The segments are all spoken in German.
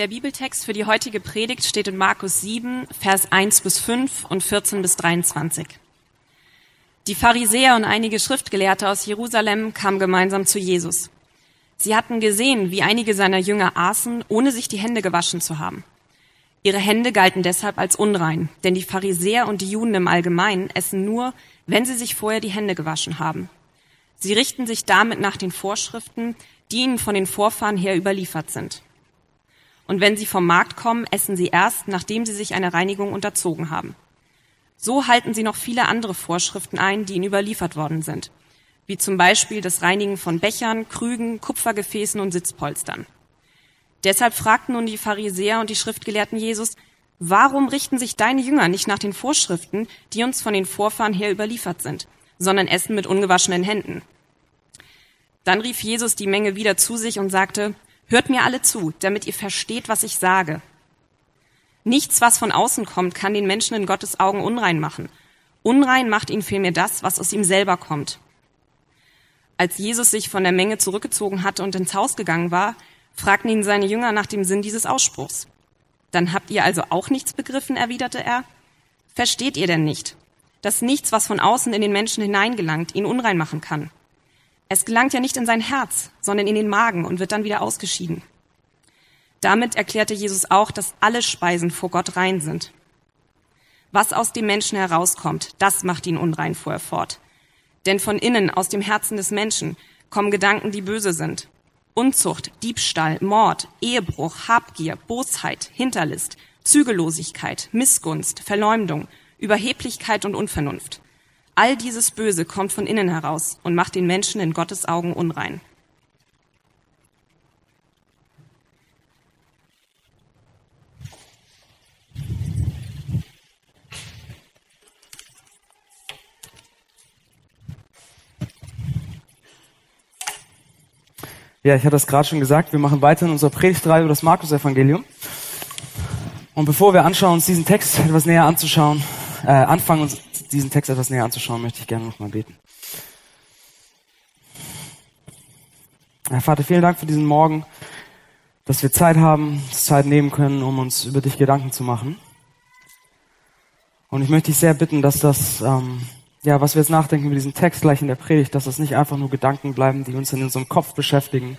Der Bibeltext für die heutige Predigt steht in Markus 7, Vers 1 bis 5 und 14 bis 23. Die Pharisäer und einige Schriftgelehrte aus Jerusalem kamen gemeinsam zu Jesus. Sie hatten gesehen, wie einige seiner Jünger aßen, ohne sich die Hände gewaschen zu haben. Ihre Hände galten deshalb als unrein, denn die Pharisäer und die Juden im Allgemeinen essen nur, wenn sie sich vorher die Hände gewaschen haben. Sie richten sich damit nach den Vorschriften, die ihnen von den Vorfahren her überliefert sind und wenn sie vom Markt kommen, essen sie erst, nachdem sie sich einer Reinigung unterzogen haben. So halten sie noch viele andere Vorschriften ein, die ihnen überliefert worden sind, wie zum Beispiel das Reinigen von Bechern, Krügen, Kupfergefäßen und Sitzpolstern. Deshalb fragten nun die Pharisäer und die Schriftgelehrten Jesus, warum richten sich deine Jünger nicht nach den Vorschriften, die uns von den Vorfahren her überliefert sind, sondern essen mit ungewaschenen Händen? Dann rief Jesus die Menge wieder zu sich und sagte, Hört mir alle zu, damit ihr versteht, was ich sage. Nichts, was von außen kommt, kann den Menschen in Gottes Augen unrein machen. Unrein macht ihn vielmehr das, was aus ihm selber kommt. Als Jesus sich von der Menge zurückgezogen hatte und ins Haus gegangen war, fragten ihn seine Jünger nach dem Sinn dieses Ausspruchs. Dann habt ihr also auch nichts begriffen, erwiderte er. Versteht ihr denn nicht, dass nichts, was von außen in den Menschen hineingelangt, ihn unrein machen kann? Es gelangt ja nicht in sein Herz, sondern in den Magen und wird dann wieder ausgeschieden. Damit erklärte Jesus auch, dass alle Speisen vor Gott rein sind. Was aus dem Menschen herauskommt, das macht ihn unrein, fuhr er fort. Denn von innen, aus dem Herzen des Menschen, kommen Gedanken, die böse sind. Unzucht, Diebstahl, Mord, Ehebruch, Habgier, Bosheit, Hinterlist, Zügellosigkeit, Missgunst, Verleumdung, Überheblichkeit und Unvernunft. All dieses Böse kommt von innen heraus und macht den Menschen in Gottes Augen unrein. Ja, ich hatte es gerade schon gesagt, wir machen weiter in unserer Predigtreihe über das Markus-Evangelium. Und bevor wir anschauen, uns diesen Text etwas näher anzuschauen, äh, anfangen, uns diesen Text etwas näher anzuschauen, möchte ich gerne noch mal beten. Herr Vater, vielen Dank für diesen Morgen, dass wir Zeit haben, Zeit nehmen können, um uns über dich Gedanken zu machen. Und ich möchte dich sehr bitten, dass das, ähm, ja, was wir jetzt nachdenken über diesen Text gleich in der Predigt, dass das nicht einfach nur Gedanken bleiben, die uns in unserem Kopf beschäftigen,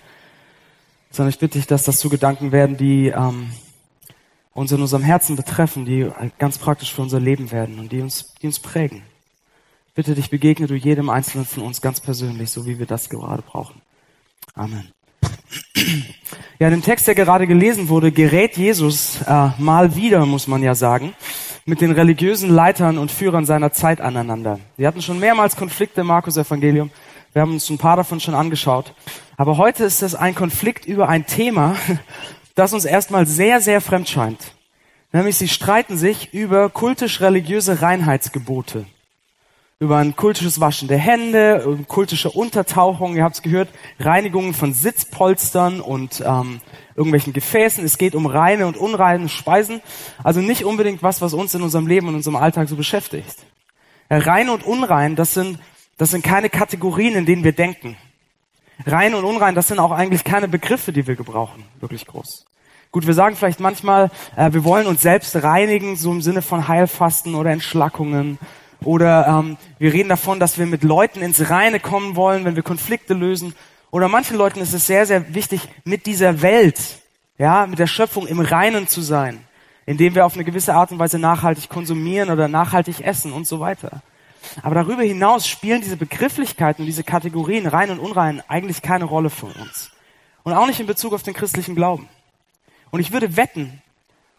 sondern ich bitte dich, dass das zu Gedanken werden, die ähm, uns in unserem Herzen betreffen, die ganz praktisch für unser Leben werden und die uns, die uns prägen. Bitte dich begegne du jedem Einzelnen von uns ganz persönlich, so wie wir das gerade brauchen. Amen. Ja, in dem Text, der gerade gelesen wurde, gerät Jesus äh, mal wieder, muss man ja sagen, mit den religiösen Leitern und Führern seiner Zeit aneinander. Wir hatten schon mehrmals Konflikte im Markus-Evangelium. Wir haben uns ein paar davon schon angeschaut. Aber heute ist es ein Konflikt über ein Thema, das uns erstmal sehr, sehr fremd scheint. Nämlich sie streiten sich über kultisch-religiöse Reinheitsgebote. Über ein kultisches Waschen der Hände, kultische Untertauchung, ihr habt es gehört, Reinigungen von Sitzpolstern und ähm, irgendwelchen Gefäßen. Es geht um reine und unreine Speisen. Also nicht unbedingt was, was uns in unserem Leben und unserem Alltag so beschäftigt. Ja, rein und unrein, das sind, das sind keine Kategorien, in denen wir denken. Rein und unrein, das sind auch eigentlich keine Begriffe, die wir gebrauchen, wirklich groß. Gut, wir sagen vielleicht manchmal, äh, wir wollen uns selbst reinigen, so im Sinne von Heilfasten oder Entschlackungen. Oder ähm, wir reden davon, dass wir mit Leuten ins Reine kommen wollen, wenn wir Konflikte lösen. Oder manchen Leuten ist es sehr, sehr wichtig, mit dieser Welt, ja, mit der Schöpfung im Reinen zu sein, indem wir auf eine gewisse Art und Weise nachhaltig konsumieren oder nachhaltig essen und so weiter. Aber darüber hinaus spielen diese Begrifflichkeiten, diese Kategorien rein und unrein eigentlich keine Rolle für uns. Und auch nicht in Bezug auf den christlichen Glauben. Und ich würde wetten,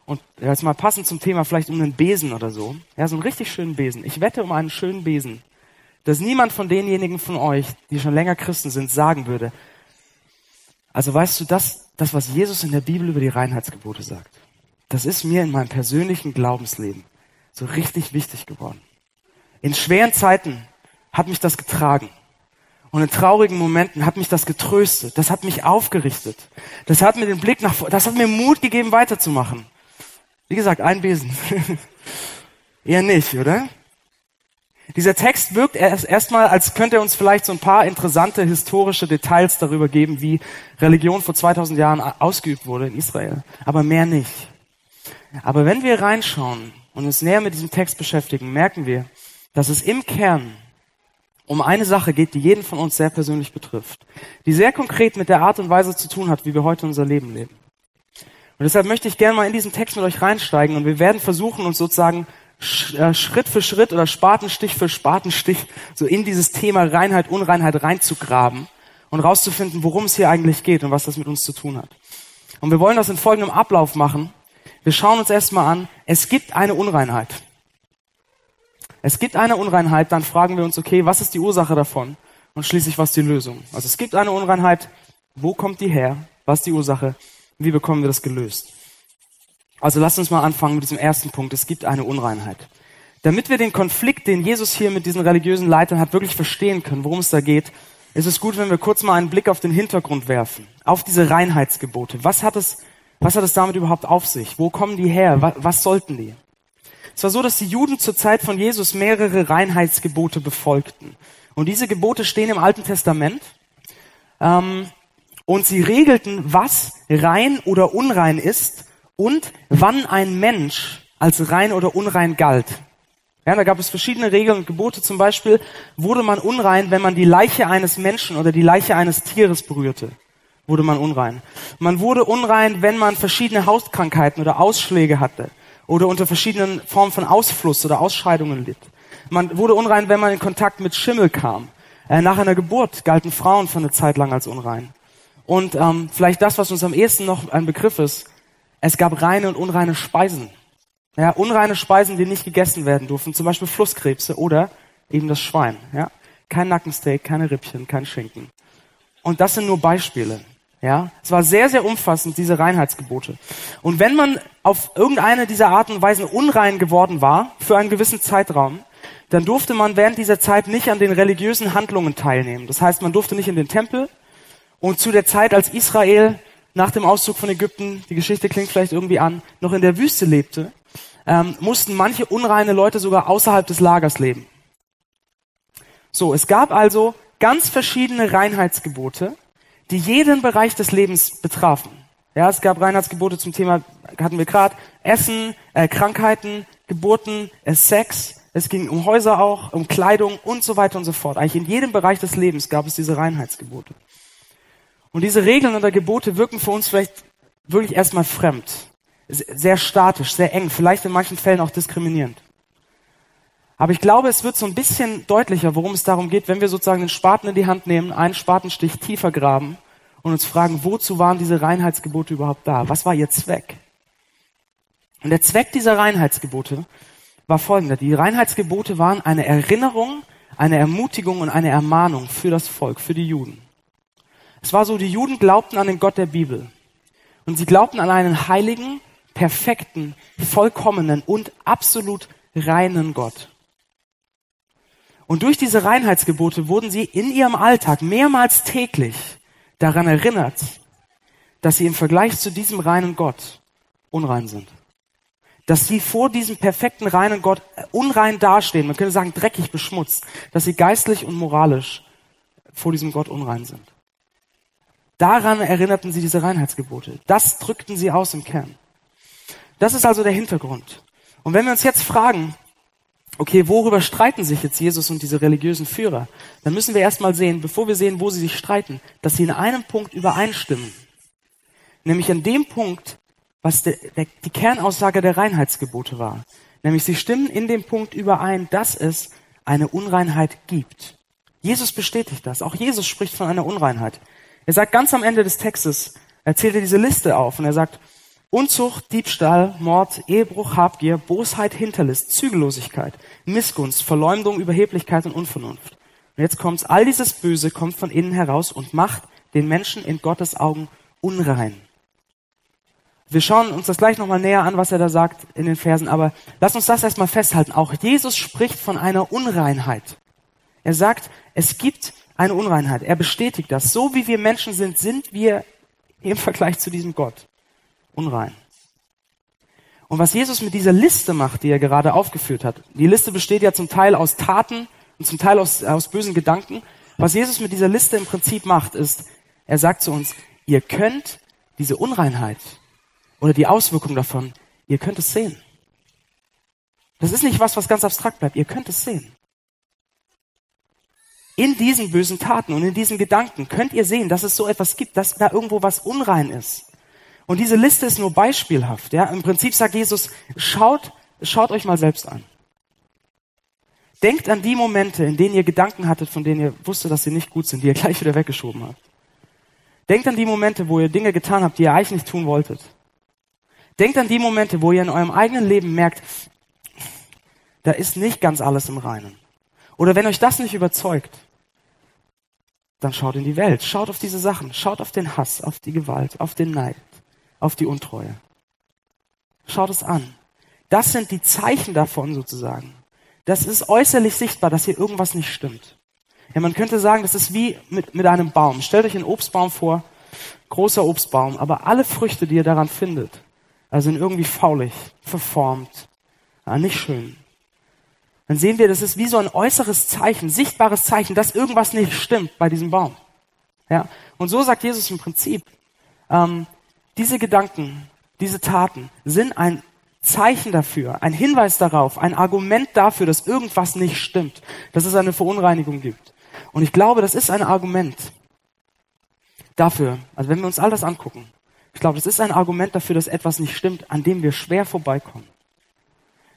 und jetzt mal passend zum Thema vielleicht um einen Besen oder so, ja, so einen richtig schönen Besen. Ich wette um einen schönen Besen, dass niemand von denjenigen von euch, die schon länger Christen sind, sagen würde, also weißt du, das, das, was Jesus in der Bibel über die Reinheitsgebote sagt, das ist mir in meinem persönlichen Glaubensleben so richtig wichtig geworden. In schweren Zeiten hat mich das getragen. Und in traurigen Momenten hat mich das getröstet. Das hat mich aufgerichtet. Das hat mir den Blick nach, das hat mir Mut gegeben, weiterzumachen. Wie gesagt, ein Besen. Eher nicht, oder? Dieser Text wirkt erstmal, als könnte er uns vielleicht so ein paar interessante historische Details darüber geben, wie Religion vor 2000 Jahren ausgeübt wurde in Israel. Aber mehr nicht. Aber wenn wir reinschauen und uns näher mit diesem Text beschäftigen, merken wir, dass es im Kern um eine Sache geht, die jeden von uns sehr persönlich betrifft, die sehr konkret mit der Art und Weise zu tun hat, wie wir heute unser Leben leben. Und deshalb möchte ich gerne mal in diesen Text mit euch reinsteigen und wir werden versuchen, uns sozusagen äh, Schritt für Schritt oder Spatenstich für Spatenstich so in dieses Thema Reinheit, Unreinheit reinzugraben und rauszufinden, worum es hier eigentlich geht und was das mit uns zu tun hat. Und wir wollen das in folgendem Ablauf machen. Wir schauen uns erstmal an, es gibt eine Unreinheit. Es gibt eine Unreinheit, dann fragen wir uns, okay, was ist die Ursache davon? Und schließlich, was ist die Lösung? Also es gibt eine Unreinheit, wo kommt die her? Was ist die Ursache? Wie bekommen wir das gelöst? Also lasst uns mal anfangen mit diesem ersten Punkt. Es gibt eine Unreinheit. Damit wir den Konflikt, den Jesus hier mit diesen religiösen Leitern hat, wirklich verstehen können, worum es da geht, ist es gut, wenn wir kurz mal einen Blick auf den Hintergrund werfen, auf diese Reinheitsgebote. Was hat es, was hat es damit überhaupt auf sich? Wo kommen die her? Was, was sollten die? Es war so, dass die Juden zur Zeit von Jesus mehrere Reinheitsgebote befolgten. Und diese Gebote stehen im Alten Testament. Ähm, und sie regelten, was rein oder unrein ist und wann ein Mensch als rein oder unrein galt. Ja, da gab es verschiedene Regeln und Gebote. Zum Beispiel wurde man unrein, wenn man die Leiche eines Menschen oder die Leiche eines Tieres berührte. Wurde man unrein. Man wurde unrein, wenn man verschiedene Hauskrankheiten oder Ausschläge hatte oder unter verschiedenen Formen von Ausfluss oder Ausscheidungen litt. Man wurde unrein, wenn man in Kontakt mit Schimmel kam. Äh, nach einer Geburt galten Frauen für eine Zeit lang als unrein. Und ähm, vielleicht das, was uns am ehesten noch ein Begriff ist, es gab reine und unreine Speisen. Ja, unreine Speisen, die nicht gegessen werden durften, zum Beispiel Flusskrebse oder eben das Schwein. Ja, kein Nackensteak, keine Rippchen, kein Schinken. Und das sind nur Beispiele. Ja, es war sehr, sehr umfassend, diese Reinheitsgebote. Und wenn man auf irgendeine dieser Arten und Weisen unrein geworden war, für einen gewissen Zeitraum, dann durfte man während dieser Zeit nicht an den religiösen Handlungen teilnehmen. Das heißt, man durfte nicht in den Tempel. Und zu der Zeit, als Israel nach dem Auszug von Ägypten, die Geschichte klingt vielleicht irgendwie an, noch in der Wüste lebte, ähm, mussten manche unreine Leute sogar außerhalb des Lagers leben. So, es gab also ganz verschiedene Reinheitsgebote, die jeden Bereich des Lebens betrafen. Ja, es gab Reinheitsgebote zum Thema, hatten wir gerade, Essen, äh, Krankheiten, Geburten, äh, Sex. Es ging um Häuser auch, um Kleidung und so weiter und so fort. Eigentlich in jedem Bereich des Lebens gab es diese Reinheitsgebote. Und diese Regeln oder Gebote wirken für uns vielleicht wirklich erstmal fremd. Sehr statisch, sehr eng, vielleicht in manchen Fällen auch diskriminierend. Aber ich glaube, es wird so ein bisschen deutlicher, worum es darum geht, wenn wir sozusagen den Spaten in die Hand nehmen, einen Spatenstich tiefer graben und uns fragen, wozu waren diese Reinheitsgebote überhaupt da? Was war ihr Zweck? Und der Zweck dieser Reinheitsgebote war folgender. Die Reinheitsgebote waren eine Erinnerung, eine Ermutigung und eine Ermahnung für das Volk, für die Juden. Es war so, die Juden glaubten an den Gott der Bibel. Und sie glaubten an einen heiligen, perfekten, vollkommenen und absolut reinen Gott. Und durch diese Reinheitsgebote wurden sie in ihrem Alltag mehrmals täglich daran erinnert, dass sie im Vergleich zu diesem reinen Gott unrein sind. Dass sie vor diesem perfekten reinen Gott unrein dastehen, man könnte sagen dreckig beschmutzt, dass sie geistlich und moralisch vor diesem Gott unrein sind. Daran erinnerten sie diese Reinheitsgebote. Das drückten sie aus im Kern. Das ist also der Hintergrund. Und wenn wir uns jetzt fragen, okay, worüber streiten sich jetzt Jesus und diese religiösen Führer, dann müssen wir erstmal sehen, bevor wir sehen, wo sie sich streiten, dass sie in einem Punkt übereinstimmen. Nämlich an dem Punkt, was der, der, die Kernaussage der Reinheitsgebote war. Nämlich sie stimmen in dem Punkt überein, dass es eine Unreinheit gibt. Jesus bestätigt das. Auch Jesus spricht von einer Unreinheit. Er sagt ganz am Ende des Textes, er zählt er diese Liste auf und er sagt, Unzucht, Diebstahl, Mord, Ehebruch, Habgier, Bosheit, Hinterlist, Zügellosigkeit, Missgunst, Verleumdung, Überheblichkeit und Unvernunft. Und jetzt kommt's, all dieses Böse kommt von innen heraus und macht den Menschen in Gottes Augen unrein. Wir schauen uns das gleich nochmal näher an, was er da sagt in den Versen, aber lass uns das erstmal festhalten. Auch Jesus spricht von einer Unreinheit. Er sagt, es gibt eine Unreinheit. Er bestätigt das. So wie wir Menschen sind, sind wir im Vergleich zu diesem Gott unrein. Und was Jesus mit dieser Liste macht, die er gerade aufgeführt hat, die Liste besteht ja zum Teil aus Taten und zum Teil aus, aus bösen Gedanken. Was Jesus mit dieser Liste im Prinzip macht, ist, er sagt zu uns, ihr könnt diese Unreinheit oder die Auswirkung davon, ihr könnt es sehen. Das ist nicht was, was ganz abstrakt bleibt. Ihr könnt es sehen. In diesen bösen Taten und in diesen Gedanken könnt ihr sehen, dass es so etwas gibt, dass da irgendwo was unrein ist. Und diese Liste ist nur beispielhaft. Ja? Im Prinzip sagt Jesus, schaut, schaut euch mal selbst an. Denkt an die Momente, in denen ihr Gedanken hattet, von denen ihr wusstet, dass sie nicht gut sind, die ihr gleich wieder weggeschoben habt. Denkt an die Momente, wo ihr Dinge getan habt, die ihr eigentlich nicht tun wolltet. Denkt an die Momente, wo ihr in eurem eigenen Leben merkt, da ist nicht ganz alles im Reinen. Oder wenn euch das nicht überzeugt, dann schaut in die Welt, schaut auf diese Sachen, schaut auf den Hass, auf die Gewalt, auf den Neid, auf die Untreue. Schaut es an. Das sind die Zeichen davon sozusagen. Das ist äußerlich sichtbar, dass hier irgendwas nicht stimmt. Ja, man könnte sagen, das ist wie mit, mit einem Baum. Stellt euch einen Obstbaum vor, großer Obstbaum, aber alle Früchte, die ihr daran findet, also sind irgendwie faulig, verformt, ja, nicht schön. Dann sehen wir, das ist wie so ein äußeres Zeichen, sichtbares Zeichen, dass irgendwas nicht stimmt bei diesem Baum. Ja, und so sagt Jesus im Prinzip, ähm, diese Gedanken, diese Taten sind ein Zeichen dafür, ein Hinweis darauf, ein Argument dafür, dass irgendwas nicht stimmt, dass es eine Verunreinigung gibt. Und ich glaube, das ist ein Argument dafür, also wenn wir uns all das angucken, ich glaube, das ist ein Argument dafür, dass etwas nicht stimmt, an dem wir schwer vorbeikommen.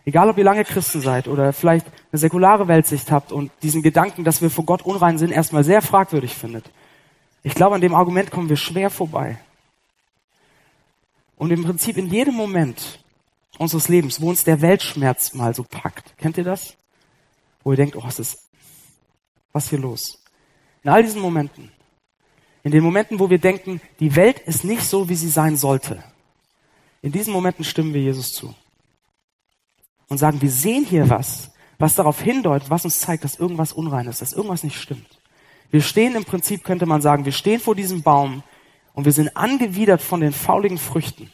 Egal, ob ihr lange Christen seid oder vielleicht eine säkulare Weltsicht habt und diesen Gedanken, dass wir vor Gott unrein sind, erstmal sehr fragwürdig findet. Ich glaube, an dem Argument kommen wir schwer vorbei. Und im Prinzip in jedem Moment unseres Lebens, wo uns der Weltschmerz mal so packt, kennt ihr das? Wo ihr denkt, oh, was ist, was ist hier los? In all diesen Momenten, in den Momenten, wo wir denken, die Welt ist nicht so, wie sie sein sollte, in diesen Momenten stimmen wir Jesus zu. Und sagen, wir sehen hier was, was darauf hindeutet, was uns zeigt, dass irgendwas unrein ist, dass irgendwas nicht stimmt. Wir stehen im Prinzip, könnte man sagen, wir stehen vor diesem Baum und wir sind angewidert von den fauligen Früchten.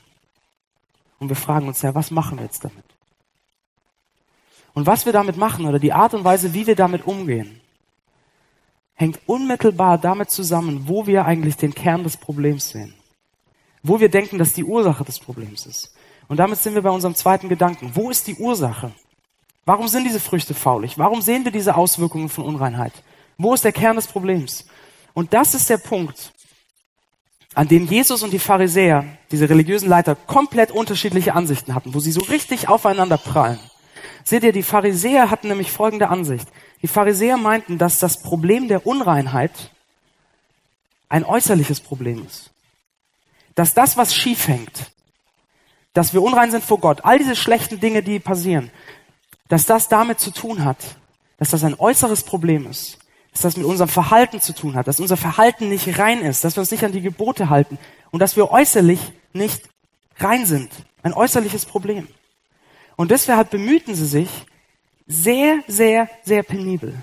Und wir fragen uns ja, was machen wir jetzt damit? Und was wir damit machen oder die Art und Weise, wie wir damit umgehen, hängt unmittelbar damit zusammen, wo wir eigentlich den Kern des Problems sehen. Wo wir denken, dass die Ursache des Problems ist. Und damit sind wir bei unserem zweiten Gedanken. Wo ist die Ursache? Warum sind diese Früchte faulig? Warum sehen wir diese Auswirkungen von Unreinheit? Wo ist der Kern des Problems? Und das ist der Punkt, an dem Jesus und die Pharisäer, diese religiösen Leiter, komplett unterschiedliche Ansichten hatten, wo sie so richtig aufeinander prallen. Seht ihr, die Pharisäer hatten nämlich folgende Ansicht. Die Pharisäer meinten, dass das Problem der Unreinheit ein äußerliches Problem ist. Dass das, was schief hängt, dass wir unrein sind vor Gott, all diese schlechten Dinge, die passieren, dass das damit zu tun hat, dass das ein äußeres Problem ist dass das mit unserem Verhalten zu tun hat, dass unser Verhalten nicht rein ist, dass wir uns nicht an die Gebote halten und dass wir äußerlich nicht rein sind. Ein äußerliches Problem. Und deshalb bemühten sie sich sehr, sehr, sehr penibel,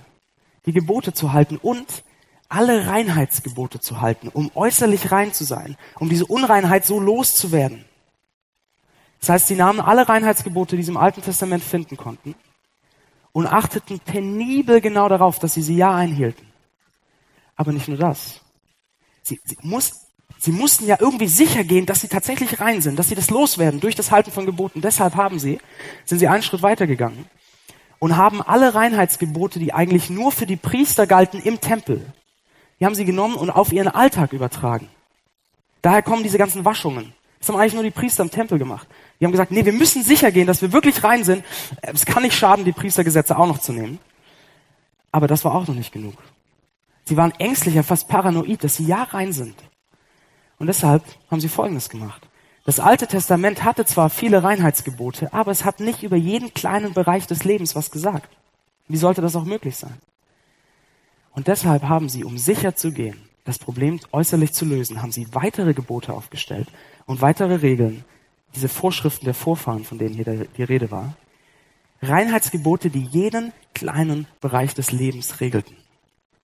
die Gebote zu halten und alle Reinheitsgebote zu halten, um äußerlich rein zu sein, um diese Unreinheit so loszuwerden. Das heißt, sie nahmen alle Reinheitsgebote, die sie im Alten Testament finden konnten, und achteten penibel genau darauf, dass sie sie ja einhielten. Aber nicht nur das. Sie, sie, muss, sie mussten ja irgendwie sicher gehen, dass sie tatsächlich rein sind, dass sie das loswerden durch das Halten von Geboten. Deshalb haben sie, sind sie einen Schritt weitergegangen und haben alle Reinheitsgebote, die eigentlich nur für die Priester galten im Tempel, die haben sie genommen und auf ihren Alltag übertragen. Daher kommen diese ganzen Waschungen. Das haben eigentlich nur die Priester im Tempel gemacht. Die haben gesagt, nee, wir müssen sicher gehen, dass wir wirklich rein sind. Es kann nicht schaden, die Priestergesetze auch noch zu nehmen. Aber das war auch noch nicht genug. Sie waren ängstlicher, fast paranoid, dass sie ja rein sind. Und deshalb haben sie Folgendes gemacht. Das Alte Testament hatte zwar viele Reinheitsgebote, aber es hat nicht über jeden kleinen Bereich des Lebens was gesagt. Wie sollte das auch möglich sein? Und deshalb haben sie, um sicher zu gehen, das Problem äußerlich zu lösen, haben sie weitere Gebote aufgestellt und weitere Regeln, diese Vorschriften der Vorfahren, von denen hier die Rede war, Reinheitsgebote, die jeden kleinen Bereich des Lebens regelten.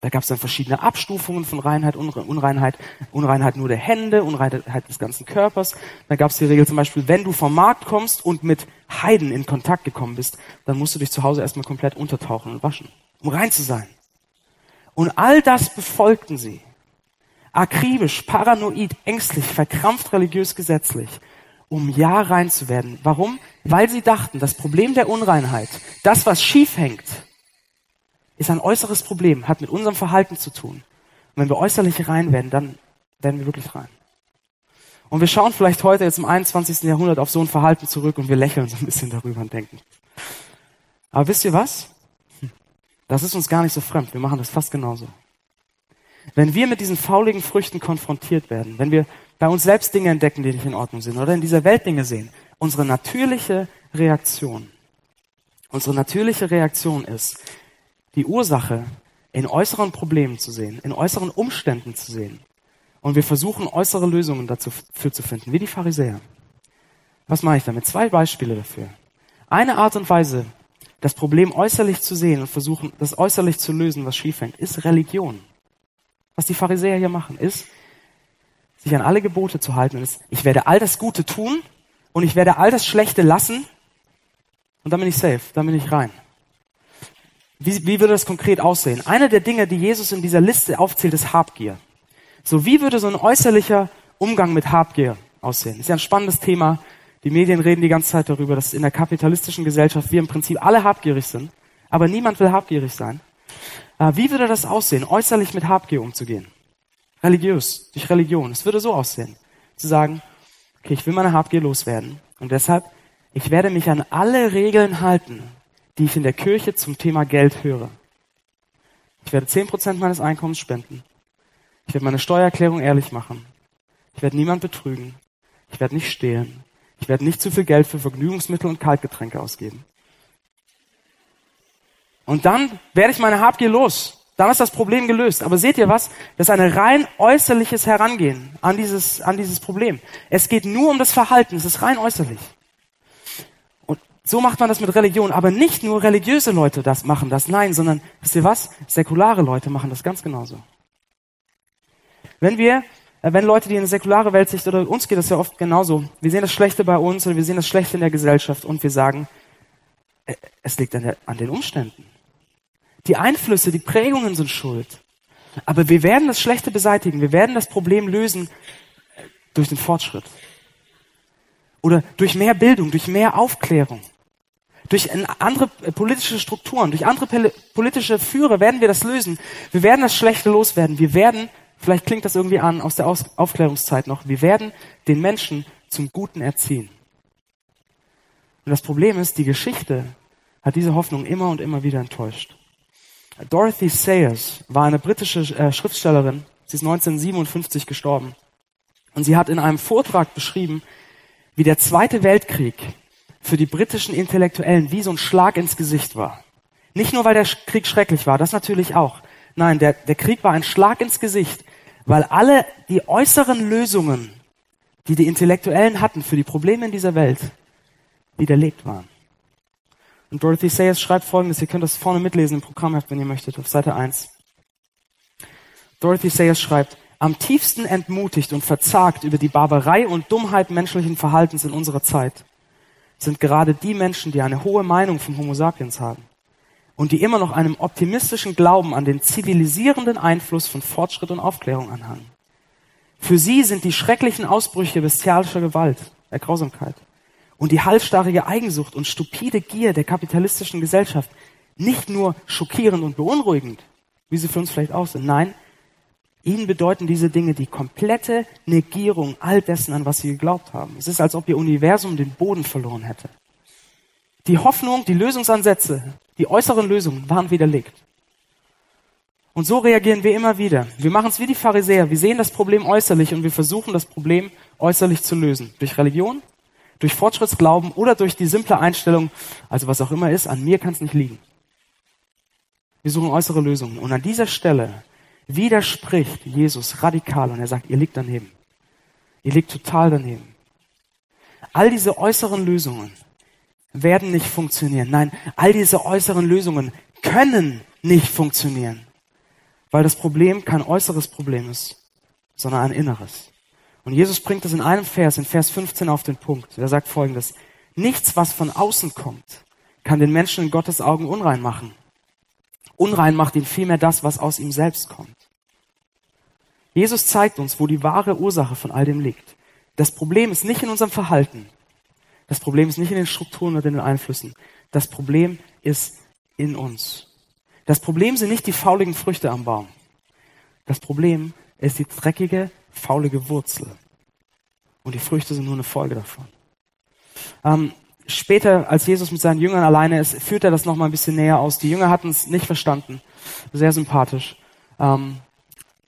Da gab es dann verschiedene Abstufungen von Reinheit, Unreinheit, Unreinheit nur der Hände, Unreinheit des ganzen Körpers. Da gab es die Regel zum Beispiel, wenn du vom Markt kommst und mit Heiden in Kontakt gekommen bist, dann musst du dich zu Hause erstmal komplett untertauchen und waschen, um rein zu sein. Und all das befolgten sie. Akribisch, paranoid, ängstlich, verkrampft religiös gesetzlich, um ja rein zu werden. Warum? Weil sie dachten, das Problem der Unreinheit, das, was schief hängt, ist ein äußeres Problem, hat mit unserem Verhalten zu tun. Und wenn wir äußerlich rein werden, dann werden wir wirklich rein. Und wir schauen vielleicht heute jetzt im 21. Jahrhundert auf so ein Verhalten zurück und wir lächeln so ein bisschen darüber und denken. Aber wisst ihr was? Das ist uns gar nicht so fremd. Wir machen das fast genauso. Wenn wir mit diesen fauligen Früchten konfrontiert werden, wenn wir bei uns selbst Dinge entdecken, die nicht in Ordnung sind oder in dieser Welt Dinge sehen, unsere natürliche Reaktion, unsere natürliche Reaktion ist, die Ursache in äußeren Problemen zu sehen, in äußeren Umständen zu sehen. Und wir versuchen, äußere Lösungen dafür zu finden, wie die Pharisäer. Was mache ich damit? Zwei Beispiele dafür. Eine Art und Weise, das Problem äußerlich zu sehen und versuchen, das äußerlich zu lösen, was schief hängt, ist Religion. Was die Pharisäer hier machen, ist, sich an alle Gebote zu halten. Ist, ich werde all das Gute tun und ich werde all das Schlechte lassen und dann bin ich safe, dann bin ich rein. Wie, wie würde das konkret aussehen? Eine der Dinge, die Jesus in dieser Liste aufzählt, ist Habgier. So, wie würde so ein äußerlicher Umgang mit Habgier aussehen? Ist ja ein spannendes Thema. Die Medien reden die ganze Zeit darüber, dass in der kapitalistischen Gesellschaft wir im Prinzip alle habgierig sind, aber niemand will habgierig sein. Äh, wie würde das aussehen, äußerlich mit Habgier umzugehen? Religiös, durch Religion. Es würde so aussehen. Zu sagen, okay, ich will meine Habgier loswerden und deshalb, ich werde mich an alle Regeln halten, die ich in der Kirche zum Thema Geld höre. Ich werde zehn Prozent meines Einkommens spenden. Ich werde meine Steuererklärung ehrlich machen. Ich werde niemand betrügen. Ich werde nicht stehlen. Ich werde nicht zu viel Geld für Vergnügungsmittel und Kaltgetränke ausgeben. Und dann werde ich meine Habgier los. Dann ist das Problem gelöst. Aber seht ihr was? Das ist ein rein äußerliches Herangehen an dieses, an dieses Problem. Es geht nur um das Verhalten. Es ist rein äußerlich. So macht man das mit Religion. Aber nicht nur religiöse Leute das machen das, nein, sondern, wisst ihr was? Säkulare Leute machen das ganz genauso. Wenn wir, äh, wenn Leute, die in eine säkulare Welt sich, oder uns geht das ja oft genauso, wir sehen das Schlechte bei uns oder wir sehen das Schlechte in der Gesellschaft und wir sagen, äh, es liegt an, an den Umständen. Die Einflüsse, die Prägungen sind schuld. Aber wir werden das Schlechte beseitigen. Wir werden das Problem lösen äh, durch den Fortschritt. Oder durch mehr Bildung, durch mehr Aufklärung. Durch andere politische Strukturen, durch andere politische Führer werden wir das lösen. Wir werden das Schlechte loswerden. Wir werden, vielleicht klingt das irgendwie an aus der Aufklärungszeit noch, wir werden den Menschen zum Guten erziehen. Und das Problem ist, die Geschichte hat diese Hoffnung immer und immer wieder enttäuscht. Dorothy Sayers war eine britische äh, Schriftstellerin. Sie ist 1957 gestorben. Und sie hat in einem Vortrag beschrieben, wie der Zweite Weltkrieg für die britischen Intellektuellen wie so ein Schlag ins Gesicht war. Nicht nur, weil der Krieg schrecklich war, das natürlich auch. Nein, der, der Krieg war ein Schlag ins Gesicht, weil alle die äußeren Lösungen, die die Intellektuellen hatten für die Probleme in dieser Welt, widerlegt waren. Und Dorothy Sayers schreibt folgendes, ihr könnt das vorne mitlesen im Programmheft, wenn ihr möchtet, auf Seite 1. Dorothy Sayers schreibt, am tiefsten entmutigt und verzagt über die Barbarei und Dummheit menschlichen Verhaltens in unserer Zeit sind gerade die Menschen, die eine hohe Meinung vom Homo sapiens haben und die immer noch einem optimistischen Glauben an den zivilisierenden Einfluss von Fortschritt und Aufklärung anhangen. Für sie sind die schrecklichen Ausbrüche bestialischer Gewalt, der Grausamkeit und die halsstarrige Eigensucht und stupide Gier der kapitalistischen Gesellschaft nicht nur schockierend und beunruhigend, wie sie für uns vielleicht auch sind. Nein, Ihnen bedeuten diese Dinge die komplette Negierung all dessen, an was Sie geglaubt haben. Es ist, als ob Ihr Universum den Boden verloren hätte. Die Hoffnung, die Lösungsansätze, die äußeren Lösungen waren widerlegt. Und so reagieren wir immer wieder. Wir machen es wie die Pharisäer. Wir sehen das Problem äußerlich und wir versuchen das Problem äußerlich zu lösen. Durch Religion, durch Fortschrittsglauben oder durch die simple Einstellung, also was auch immer ist, an mir kann es nicht liegen. Wir suchen äußere Lösungen. Und an dieser Stelle widerspricht Jesus radikal und er sagt, ihr liegt daneben. Ihr liegt total daneben. All diese äußeren Lösungen werden nicht funktionieren. Nein, all diese äußeren Lösungen können nicht funktionieren. weil das Problem kein äußeres Problem ist, sondern ein inneres. Und Jesus bringt das in einem Vers, in Vers 15 auf den Punkt. Er sagt folgendes. Nichts, was von außen kommt, kann den Menschen in Gottes Augen unrein machen. Unrein macht ihn vielmehr das, was aus ihm selbst kommt. Jesus zeigt uns, wo die wahre Ursache von all dem liegt. Das Problem ist nicht in unserem Verhalten. Das Problem ist nicht in den Strukturen oder in den Einflüssen. Das Problem ist in uns. Das Problem sind nicht die fauligen Früchte am Baum. Das Problem ist die dreckige, faulige Wurzel. Und die Früchte sind nur eine Folge davon. Ähm, später, als Jesus mit seinen Jüngern alleine ist, führt er das noch mal ein bisschen näher aus. Die Jünger hatten es nicht verstanden. Sehr sympathisch. Ähm,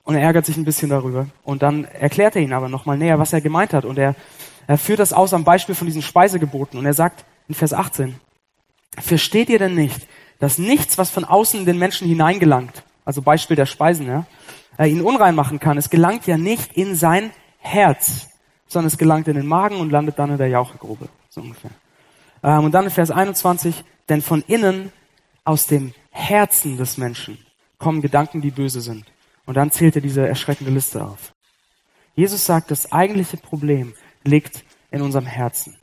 und er ärgert sich ein bisschen darüber. Und dann erklärt er ihnen aber noch mal näher, was er gemeint hat. Und er, er führt das aus am Beispiel von diesen Speisegeboten. Und er sagt in Vers 18, versteht ihr denn nicht, dass nichts, was von außen in den Menschen hineingelangt, also Beispiel der Speisen, ja, äh, ihn unrein machen kann, es gelangt ja nicht in sein Herz, sondern es gelangt in den Magen und landet dann in der Jauchegrube, so ungefähr. Ähm, und dann in Vers 21, denn von innen, aus dem Herzen des Menschen, kommen Gedanken, die böse sind. Und dann zählt er diese erschreckende Liste auf. Jesus sagt, das eigentliche Problem liegt in unserem Herzen.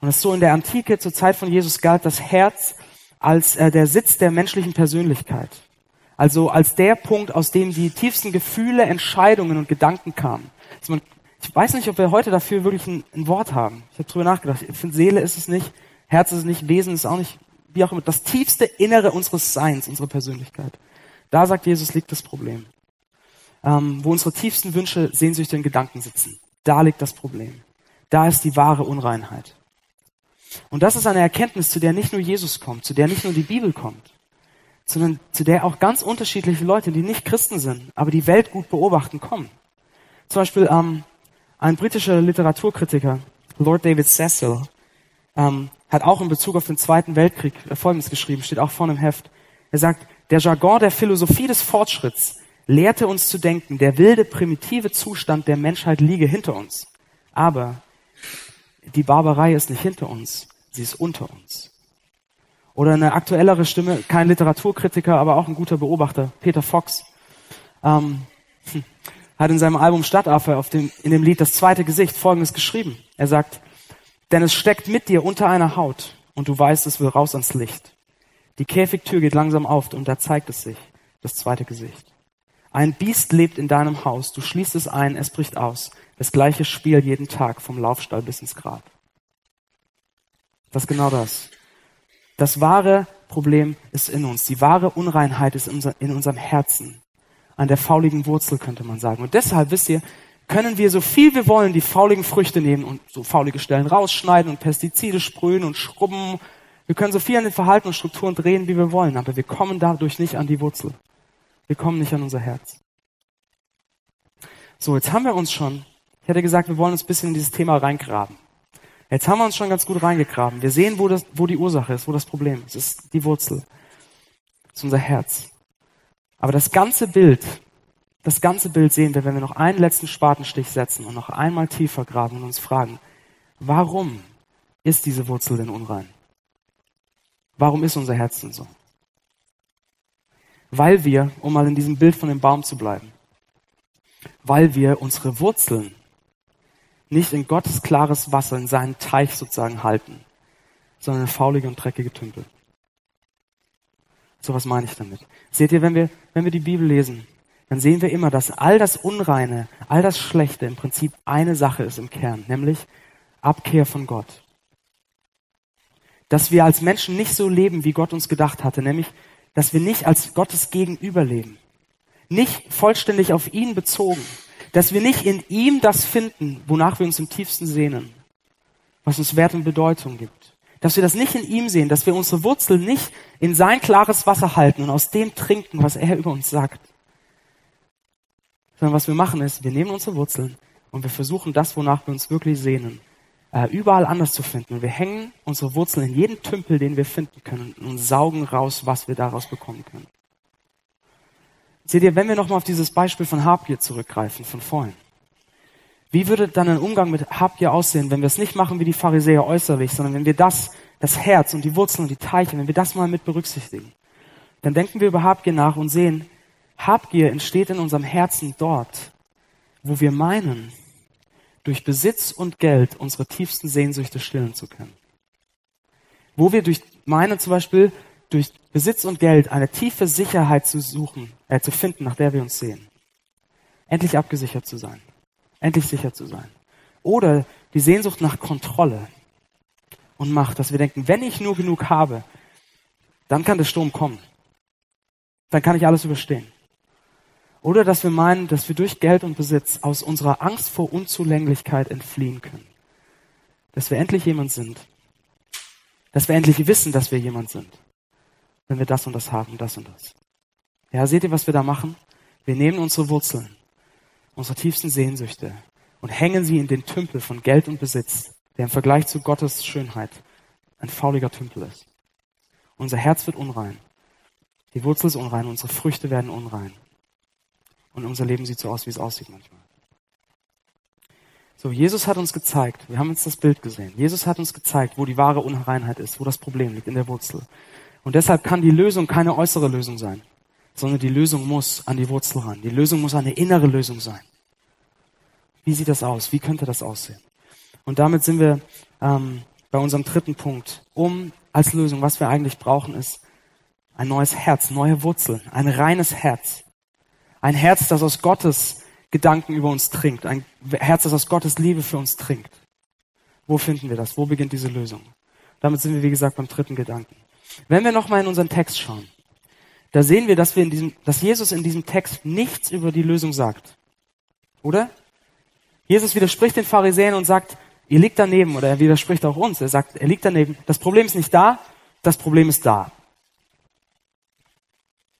Und es ist so in der Antike, zur Zeit von Jesus, galt das Herz als äh, der Sitz der menschlichen Persönlichkeit. Also als der Punkt, aus dem die tiefsten Gefühle, Entscheidungen und Gedanken kamen. Also man, ich weiß nicht, ob wir heute dafür wirklich ein, ein Wort haben. Ich habe drüber nachgedacht. Ich finde, Seele ist es nicht, Herz ist es nicht, Wesen ist auch nicht, wie auch immer. Das tiefste Innere unseres Seins, unsere Persönlichkeit. Da sagt Jesus, liegt das Problem. Ähm, wo unsere tiefsten Wünsche, Sehnsüchte und Gedanken sitzen. Da liegt das Problem. Da ist die wahre Unreinheit. Und das ist eine Erkenntnis, zu der nicht nur Jesus kommt, zu der nicht nur die Bibel kommt, sondern zu der auch ganz unterschiedliche Leute, die nicht Christen sind, aber die Welt gut beobachten, kommen. Zum Beispiel ähm, ein britischer Literaturkritiker, Lord David Cecil, ähm, hat auch in Bezug auf den Zweiten Weltkrieg Folgendes geschrieben, steht auch vorne im Heft. Er sagt, der Jargon der Philosophie des Fortschritts lehrte uns zu denken, der wilde, primitive Zustand der Menschheit liege hinter uns. Aber die Barbarei ist nicht hinter uns, sie ist unter uns. Oder eine aktuellere Stimme, kein Literaturkritiker, aber auch ein guter Beobachter, Peter Fox, ähm, hat in seinem Album Stadtaffe auf dem, in dem Lied Das zweite Gesicht Folgendes geschrieben. Er sagt, denn es steckt mit dir unter einer Haut und du weißt, es will raus ans Licht. Die Käfigtür geht langsam auf und da zeigt es sich, das zweite Gesicht. Ein Biest lebt in deinem Haus, du schließt es ein, es bricht aus. Das gleiche Spiel jeden Tag, vom Laufstall bis ins Grab. Das ist genau das. Das wahre Problem ist in uns. Die wahre Unreinheit ist in unserem Herzen. An der fauligen Wurzel könnte man sagen. Und deshalb, wisst ihr, können wir so viel wir wollen die fauligen Früchte nehmen und so faulige Stellen rausschneiden und Pestizide sprühen und schrubben wir können so viel an den Verhalten und Strukturen drehen, wie wir wollen, aber wir kommen dadurch nicht an die Wurzel. Wir kommen nicht an unser Herz. So, jetzt haben wir uns schon, ich hätte gesagt, wir wollen uns ein bisschen in dieses Thema reingraben. Jetzt haben wir uns schon ganz gut reingegraben. Wir sehen, wo, das, wo die Ursache ist, wo das Problem ist. Es ist die Wurzel. Es ist unser Herz. Aber das ganze Bild, das ganze Bild sehen wir, wenn wir noch einen letzten Spatenstich setzen und noch einmal tiefer graben und uns fragen, warum ist diese Wurzel denn unrein? Warum ist unser Herz denn so? Weil wir, um mal in diesem Bild von dem Baum zu bleiben, weil wir unsere Wurzeln nicht in Gottes klares Wasser, in seinen Teich sozusagen halten, sondern in faulige und dreckige Tümpel. So was meine ich damit. Seht ihr, wenn wir, wenn wir die Bibel lesen, dann sehen wir immer, dass all das Unreine, all das Schlechte im Prinzip eine Sache ist im Kern, nämlich Abkehr von Gott dass wir als Menschen nicht so leben, wie Gott uns gedacht hatte, nämlich, dass wir nicht als Gottes Gegenüber leben, nicht vollständig auf ihn bezogen, dass wir nicht in ihm das finden, wonach wir uns im tiefsten sehnen, was uns Wert und Bedeutung gibt. Dass wir das nicht in ihm sehen, dass wir unsere Wurzeln nicht in sein klares Wasser halten und aus dem trinken, was er über uns sagt. Sondern was wir machen ist, wir nehmen unsere Wurzeln und wir versuchen das, wonach wir uns wirklich sehnen, äh, überall anders zu finden. Und wir hängen unsere Wurzeln in jeden Tümpel, den wir finden können und saugen raus, was wir daraus bekommen können. Seht ihr, wenn wir nochmal auf dieses Beispiel von Habgier zurückgreifen, von vorhin. Wie würde dann ein Umgang mit Habgier aussehen, wenn wir es nicht machen wie die Pharisäer äußerlich, sondern wenn wir das, das Herz und die Wurzeln und die Teiche, wenn wir das mal mit berücksichtigen? Dann denken wir über Habgier nach und sehen, Habgier entsteht in unserem Herzen dort, wo wir meinen, durch Besitz und Geld unsere tiefsten Sehnsüchte stillen zu können. Wo wir durch meinen zum Beispiel, durch Besitz und Geld eine tiefe Sicherheit zu suchen, äh, zu finden, nach der wir uns sehen. Endlich abgesichert zu sein. Endlich sicher zu sein. Oder die Sehnsucht nach Kontrolle und Macht, dass wir denken, wenn ich nur genug habe, dann kann der Sturm kommen. Dann kann ich alles überstehen. Oder dass wir meinen, dass wir durch Geld und Besitz aus unserer Angst vor Unzulänglichkeit entfliehen können. Dass wir endlich jemand sind. Dass wir endlich wissen, dass wir jemand sind. Wenn wir das und das haben, das und das. Ja, seht ihr, was wir da machen? Wir nehmen unsere Wurzeln, unsere tiefsten Sehnsüchte und hängen sie in den Tümpel von Geld und Besitz, der im Vergleich zu Gottes Schönheit ein fauliger Tümpel ist. Unser Herz wird unrein. Die Wurzel ist unrein, unsere Früchte werden unrein. Und unser Leben sieht so aus, wie es aussieht manchmal. So, Jesus hat uns gezeigt, wir haben uns das Bild gesehen. Jesus hat uns gezeigt, wo die wahre Unreinheit ist, wo das Problem liegt, in der Wurzel. Und deshalb kann die Lösung keine äußere Lösung sein, sondern die Lösung muss an die Wurzel ran. Die Lösung muss eine innere Lösung sein. Wie sieht das aus? Wie könnte das aussehen? Und damit sind wir ähm, bei unserem dritten Punkt. Um als Lösung, was wir eigentlich brauchen, ist ein neues Herz, neue Wurzeln, ein reines Herz. Ein Herz, das aus Gottes Gedanken über uns trinkt. Ein Herz, das aus Gottes Liebe für uns trinkt. Wo finden wir das? Wo beginnt diese Lösung? Damit sind wir, wie gesagt, beim dritten Gedanken. Wenn wir nochmal in unseren Text schauen, da sehen wir, dass wir in diesem, dass Jesus in diesem Text nichts über die Lösung sagt. Oder? Jesus widerspricht den Pharisäern und sagt, Ihr liegt daneben oder er widerspricht auch uns. Er sagt, er liegt daneben. Das Problem ist nicht da, das Problem ist da.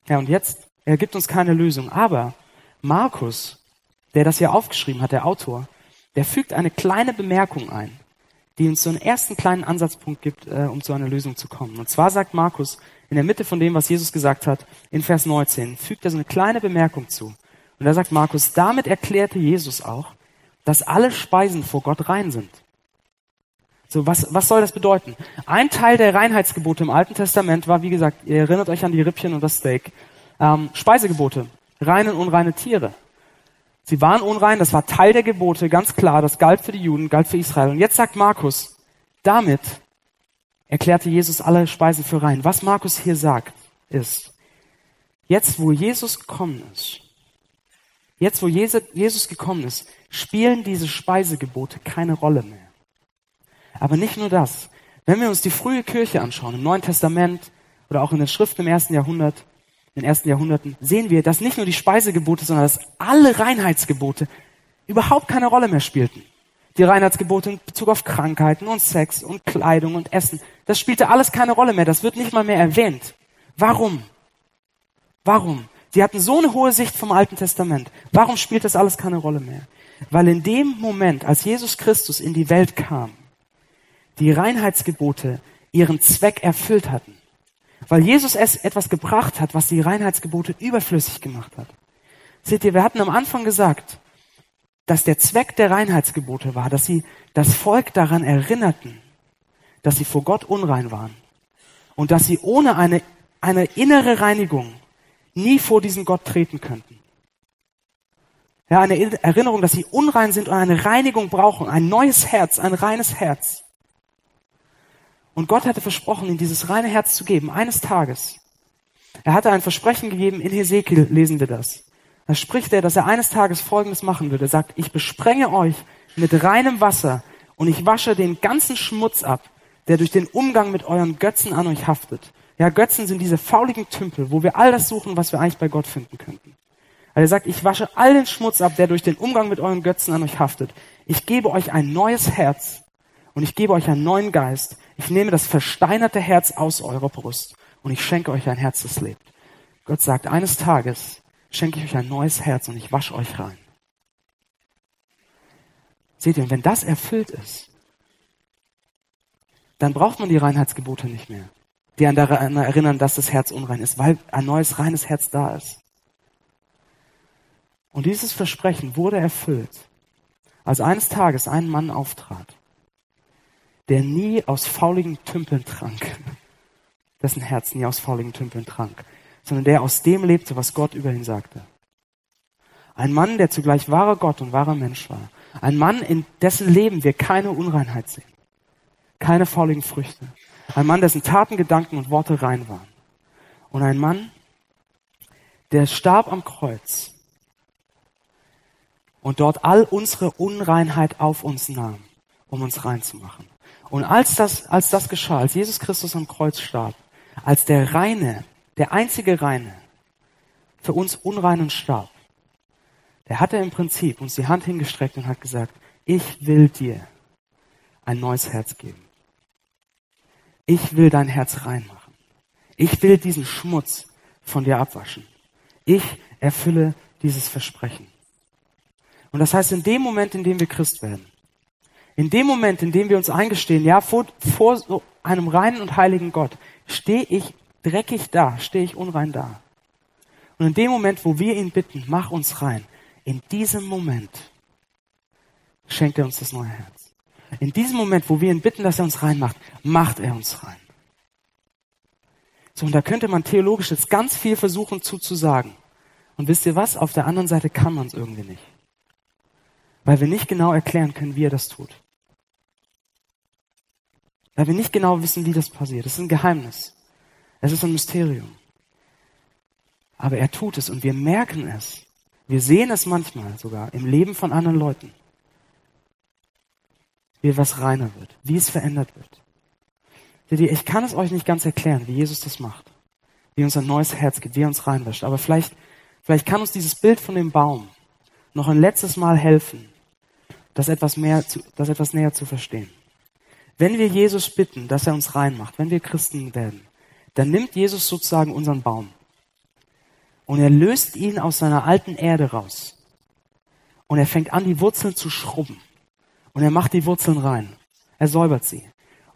Ja, und jetzt, er gibt uns keine Lösung. Aber Markus, der das hier aufgeschrieben hat, der Autor, der fügt eine kleine Bemerkung ein, die uns so einen ersten kleinen Ansatzpunkt gibt, äh, um zu einer Lösung zu kommen. Und zwar sagt Markus in der Mitte von dem, was Jesus gesagt hat, in Vers 19, fügt er so eine kleine Bemerkung zu. Und da sagt Markus, damit erklärte Jesus auch, dass alle Speisen vor Gott rein sind. So, was, was soll das bedeuten? Ein Teil der Reinheitsgebote im Alten Testament war, wie gesagt, ihr erinnert euch an die Rippchen und das Steak, ähm, Speisegebote, reine und unreine Tiere. Sie waren unrein, das war Teil der Gebote, ganz klar, das galt für die Juden, galt für Israel. Und jetzt sagt Markus, damit erklärte Jesus alle Speisen für rein. Was Markus hier sagt, ist, jetzt wo Jesus gekommen ist, jetzt wo Jesus gekommen ist, spielen diese Speisegebote keine Rolle mehr. Aber nicht nur das. Wenn wir uns die frühe Kirche anschauen, im Neuen Testament oder auch in den Schriften im ersten Jahrhundert, in den ersten Jahrhunderten, sehen wir, dass nicht nur die Speisegebote, sondern dass alle Reinheitsgebote überhaupt keine Rolle mehr spielten. Die Reinheitsgebote in Bezug auf Krankheiten und Sex und Kleidung und Essen, das spielte alles keine Rolle mehr. Das wird nicht mal mehr erwähnt. Warum? Warum? Sie hatten so eine hohe Sicht vom Alten Testament. Warum spielt das alles keine Rolle mehr? Weil in dem Moment, als Jesus Christus in die Welt kam, die Reinheitsgebote ihren Zweck erfüllt hatten. Weil Jesus es etwas gebracht hat, was die Reinheitsgebote überflüssig gemacht hat. Seht ihr, wir hatten am Anfang gesagt, dass der Zweck der Reinheitsgebote war, dass sie das Volk daran erinnerten, dass sie vor Gott unrein waren und dass sie ohne eine, eine innere Reinigung nie vor diesen Gott treten könnten. Ja, eine Erinnerung, dass sie unrein sind und eine Reinigung brauchen, ein neues Herz, ein reines Herz. Und Gott hatte versprochen, ihnen dieses reine Herz zu geben, eines Tages. Er hatte ein Versprechen gegeben, in Hesekiel lesen wir das. Da spricht er, dass er eines Tages Folgendes machen würde. Er sagt, ich besprenge euch mit reinem Wasser und ich wasche den ganzen Schmutz ab, der durch den Umgang mit euren Götzen an euch haftet. Ja, Götzen sind diese fauligen Tümpel, wo wir all das suchen, was wir eigentlich bei Gott finden könnten. Also er sagt, ich wasche all den Schmutz ab, der durch den Umgang mit euren Götzen an euch haftet. Ich gebe euch ein neues Herz und ich gebe euch einen neuen Geist. Ich nehme das versteinerte Herz aus eurer Brust und ich schenke euch ein Herz, das lebt. Gott sagt, eines Tages schenke ich euch ein neues Herz und ich wasche euch rein. Seht ihr, und wenn das erfüllt ist, dann braucht man die Reinheitsgebote nicht mehr, die an daran erinnern, dass das Herz unrein ist, weil ein neues reines Herz da ist. Und dieses Versprechen wurde erfüllt, als eines Tages ein Mann auftrat der nie aus fauligen Tümpeln trank, dessen Herz nie aus fauligen Tümpeln trank, sondern der aus dem lebte, was Gott über ihn sagte. Ein Mann, der zugleich wahrer Gott und wahrer Mensch war. Ein Mann, in dessen Leben wir keine Unreinheit sehen. Keine fauligen Früchte. Ein Mann, dessen Taten, Gedanken und Worte rein waren. Und ein Mann, der starb am Kreuz und dort all unsere Unreinheit auf uns nahm, um uns reinzumachen. Und als das, als das geschah, als Jesus Christus am Kreuz starb, als der Reine, der einzige Reine, für uns Unreinen starb, der hatte im Prinzip uns die Hand hingestreckt und hat gesagt, ich will dir ein neues Herz geben. Ich will dein Herz reinmachen. Ich will diesen Schmutz von dir abwaschen. Ich erfülle dieses Versprechen. Und das heißt, in dem Moment, in dem wir Christ werden, in dem Moment, in dem wir uns eingestehen, ja, vor, vor so einem reinen und heiligen Gott, stehe ich dreckig da, stehe ich unrein da. Und in dem Moment, wo wir ihn bitten, mach uns rein, in diesem Moment schenkt er uns das neue Herz. In diesem Moment, wo wir ihn bitten, dass er uns reinmacht, macht er uns rein. So, und da könnte man theologisch jetzt ganz viel versuchen zuzusagen. Und wisst ihr was? Auf der anderen Seite kann man es irgendwie nicht. Weil wir nicht genau erklären können, wie er das tut. Weil wir nicht genau wissen, wie das passiert. Das ist ein Geheimnis. Es ist ein Mysterium. Aber er tut es und wir merken es. Wir sehen es manchmal sogar im Leben von anderen Leuten. Wie was reiner wird, wie es verändert wird. Ich kann es euch nicht ganz erklären, wie Jesus das macht. Wie uns ein neues Herz gibt, wie er uns reinwäscht. Aber vielleicht, vielleicht kann uns dieses Bild von dem Baum noch ein letztes Mal helfen, das etwas mehr, zu, das etwas näher zu verstehen. Wenn wir Jesus bitten, dass er uns reinmacht, wenn wir Christen werden, dann nimmt Jesus sozusagen unseren Baum und er löst ihn aus seiner alten Erde raus. Und er fängt an, die Wurzeln zu schrubben. Und er macht die Wurzeln rein. Er säubert sie.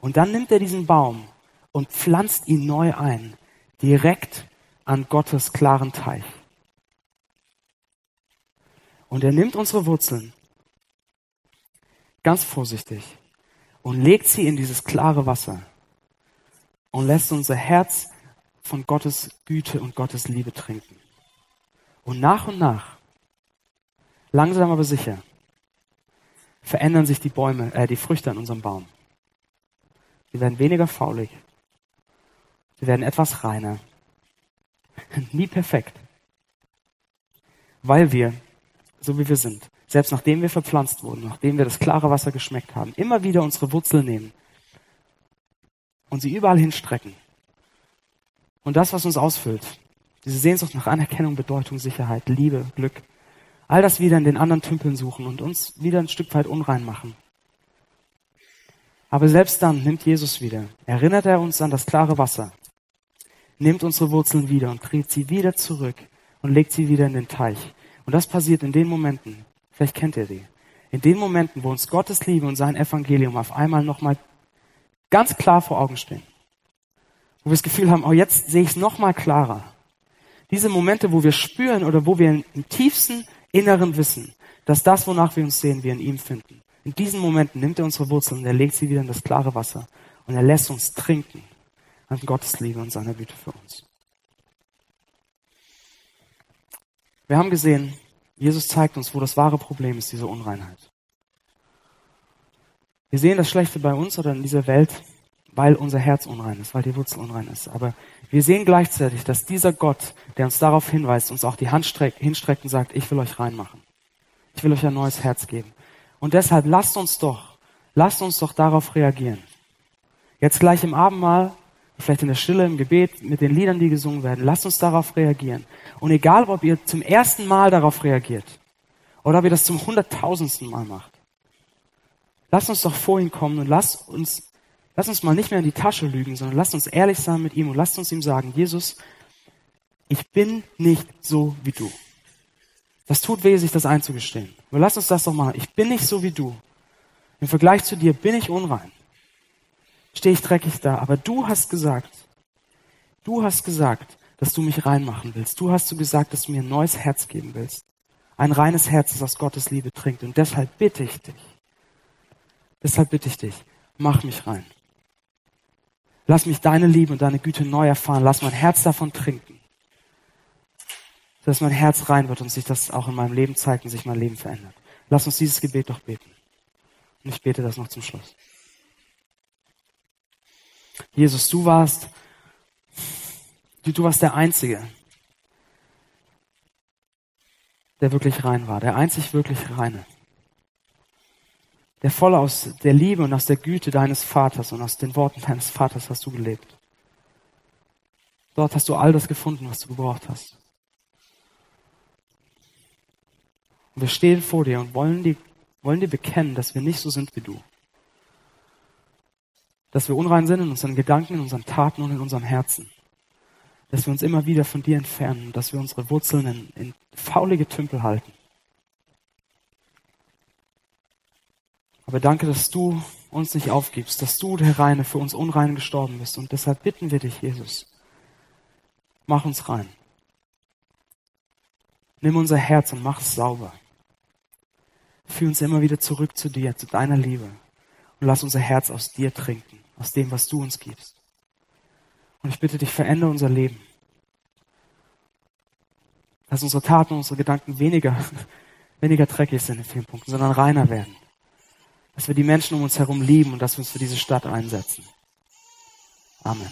Und dann nimmt er diesen Baum und pflanzt ihn neu ein, direkt an Gottes klaren Teich. Und er nimmt unsere Wurzeln ganz vorsichtig und legt sie in dieses klare Wasser und lässt unser Herz von Gottes Güte und Gottes Liebe trinken. Und nach und nach, langsam aber sicher, verändern sich die Bäume, äh, die Früchte an unserem Baum. Sie werden weniger faulig. Sie werden etwas reiner. Nie perfekt. Weil wir, so wie wir sind, selbst nachdem wir verpflanzt wurden, nachdem wir das klare Wasser geschmeckt haben, immer wieder unsere Wurzel nehmen und sie überall hinstrecken. Und das, was uns ausfüllt, diese Sehnsucht nach Anerkennung, Bedeutung, Sicherheit, Liebe, Glück. All das wieder in den anderen Tümpeln suchen und uns wieder ein Stück weit unrein machen. Aber selbst dann nimmt Jesus wieder, erinnert er uns an das klare Wasser, nimmt unsere Wurzeln wieder und kriegt sie wieder zurück und legt sie wieder in den Teich. Und das passiert in den Momenten, vielleicht kennt ihr die, in den Momenten, wo uns Gottes Liebe und sein Evangelium auf einmal nochmal ganz klar vor Augen stehen. Wo wir das Gefühl haben, oh, jetzt sehe ich es nochmal klarer. Diese Momente, wo wir spüren oder wo wir im tiefsten Inneren wissen, dass das, wonach wir uns sehen, wir in ihm finden. In diesen Momenten nimmt er unsere Wurzeln und er legt sie wieder in das klare Wasser und er lässt uns trinken an Gottes Liebe und seiner Güte für uns. Wir haben gesehen, Jesus zeigt uns, wo das wahre Problem ist, diese Unreinheit. Wir sehen das Schlechte bei uns oder in dieser Welt, weil unser Herz unrein ist, weil die Wurzel unrein ist. Aber wir sehen gleichzeitig, dass dieser Gott, der uns darauf hinweist, uns auch die Hand streckt, hinstreckt und sagt, ich will euch reinmachen. Ich will euch ein neues Herz geben. Und deshalb lasst uns doch, lasst uns doch darauf reagieren. Jetzt gleich im Abendmahl, vielleicht in der Stille, im Gebet, mit den Liedern, die gesungen werden, lasst uns darauf reagieren. Und egal, ob ihr zum ersten Mal darauf reagiert oder ob ihr das zum hunderttausendsten Mal macht, lasst uns doch vor ihn kommen und lasst uns Lass uns mal nicht mehr in die Tasche lügen, sondern lass uns ehrlich sein mit ihm und lass uns ihm sagen, Jesus, ich bin nicht so wie du. Das tut weh, sich das einzugestehen. Aber lass uns das doch machen. Ich bin nicht so wie du. Im Vergleich zu dir bin ich unrein. Stehe ich dreckig da. Aber du hast gesagt, du hast gesagt, dass du mich reinmachen willst. Du hast gesagt, dass du mir ein neues Herz geben willst. Ein reines Herz, das aus Gottes Liebe trinkt. Und deshalb bitte ich dich. Deshalb bitte ich dich, mach mich rein. Lass mich deine Liebe und deine Güte neu erfahren. Lass mein Herz davon trinken. dass mein Herz rein wird und sich das auch in meinem Leben zeigt und sich mein Leben verändert. Lass uns dieses Gebet doch beten. Und ich bete das noch zum Schluss. Jesus, du warst, du, warst der Einzige, der wirklich rein war, der einzig wirklich reine, der voll aus der Liebe und aus der Güte deines Vaters und aus den Worten deines Vaters hast du gelebt. Dort hast du all das gefunden, was du gebraucht hast. Und wir stehen vor dir und wollen dir, wollen dir bekennen, dass wir nicht so sind wie du. Dass wir unrein sind in unseren Gedanken, in unseren Taten und in unserem Herzen. Dass wir uns immer wieder von dir entfernen, dass wir unsere Wurzeln in, in faulige Tümpel halten. Aber danke, dass du uns nicht aufgibst, dass du, der Reine, für uns Unrein gestorben bist. Und deshalb bitten wir dich, Jesus, mach uns rein. Nimm unser Herz und mach es sauber. Führ uns immer wieder zurück zu dir, zu deiner Liebe. Und lass unser Herz aus dir trinken, aus dem, was du uns gibst. Und ich bitte dich, verändere unser Leben. Lass unsere Taten und unsere Gedanken weniger, weniger dreckig sind in vielen Punkten, sondern reiner werden. Dass wir die Menschen um uns herum lieben und dass wir uns für diese Stadt einsetzen. Amen.